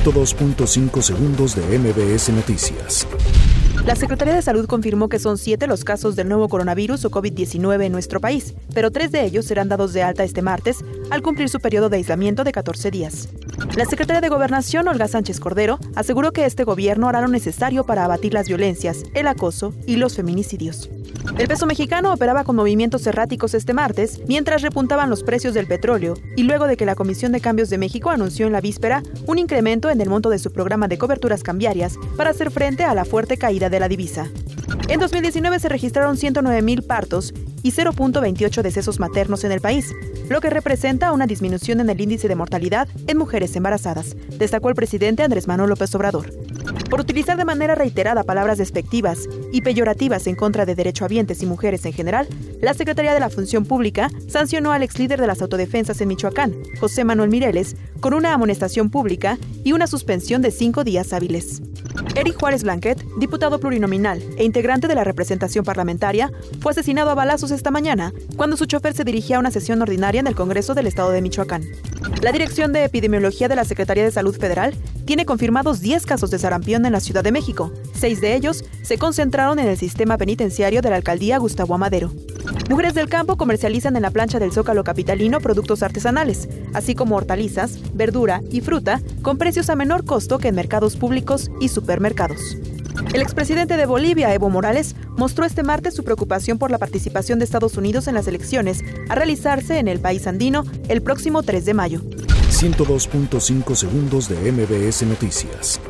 102.5 segundos de MBS Noticias. La Secretaría de Salud confirmó que son siete los casos del nuevo coronavirus o COVID-19 en nuestro país, pero tres de ellos serán dados de alta este martes al cumplir su periodo de aislamiento de 14 días. La secretaria de Gobernación, Olga Sánchez Cordero, aseguró que este gobierno hará lo necesario para abatir las violencias, el acoso y los feminicidios. El peso mexicano operaba con movimientos erráticos este martes, mientras repuntaban los precios del petróleo, y luego de que la Comisión de Cambios de México anunció en la víspera un incremento en el monto de su programa de coberturas cambiarias para hacer frente a la fuerte caída de la divisa. En 2019 se registraron 109.000 partos y 0.28 decesos maternos en el país, lo que representa una disminución en el índice de mortalidad en mujeres embarazadas, destacó el presidente Andrés Manuel López Obrador. Por utilizar de manera reiterada palabras despectivas y peyorativas en contra de derechohabientes y mujeres en general, la Secretaría de la Función Pública sancionó al ex líder de las autodefensas en Michoacán, José Manuel Mireles, con una amonestación pública y una suspensión de cinco días hábiles. Eric Juárez Blanquet, diputado plurinominal e integrante de la representación parlamentaria, fue asesinado a balazos esta mañana cuando su chofer se dirigía a una sesión ordinaria en el Congreso del Estado de Michoacán. La Dirección de Epidemiología de la Secretaría de Salud Federal tiene confirmados 10 casos de sarampión en la Ciudad de México. Seis de ellos se concentraron en el sistema penitenciario de la alcaldía Gustavo Amadero. Mujeres del campo comercializan en la plancha del Zócalo Capitalino productos artesanales, así como hortalizas, verdura y fruta, con precios a menor costo que en mercados públicos y supermercados. El expresidente de Bolivia, Evo Morales, mostró este martes su preocupación por la participación de Estados Unidos en las elecciones a realizarse en el país andino el próximo 3 de mayo. 102.5 segundos de MBS Noticias.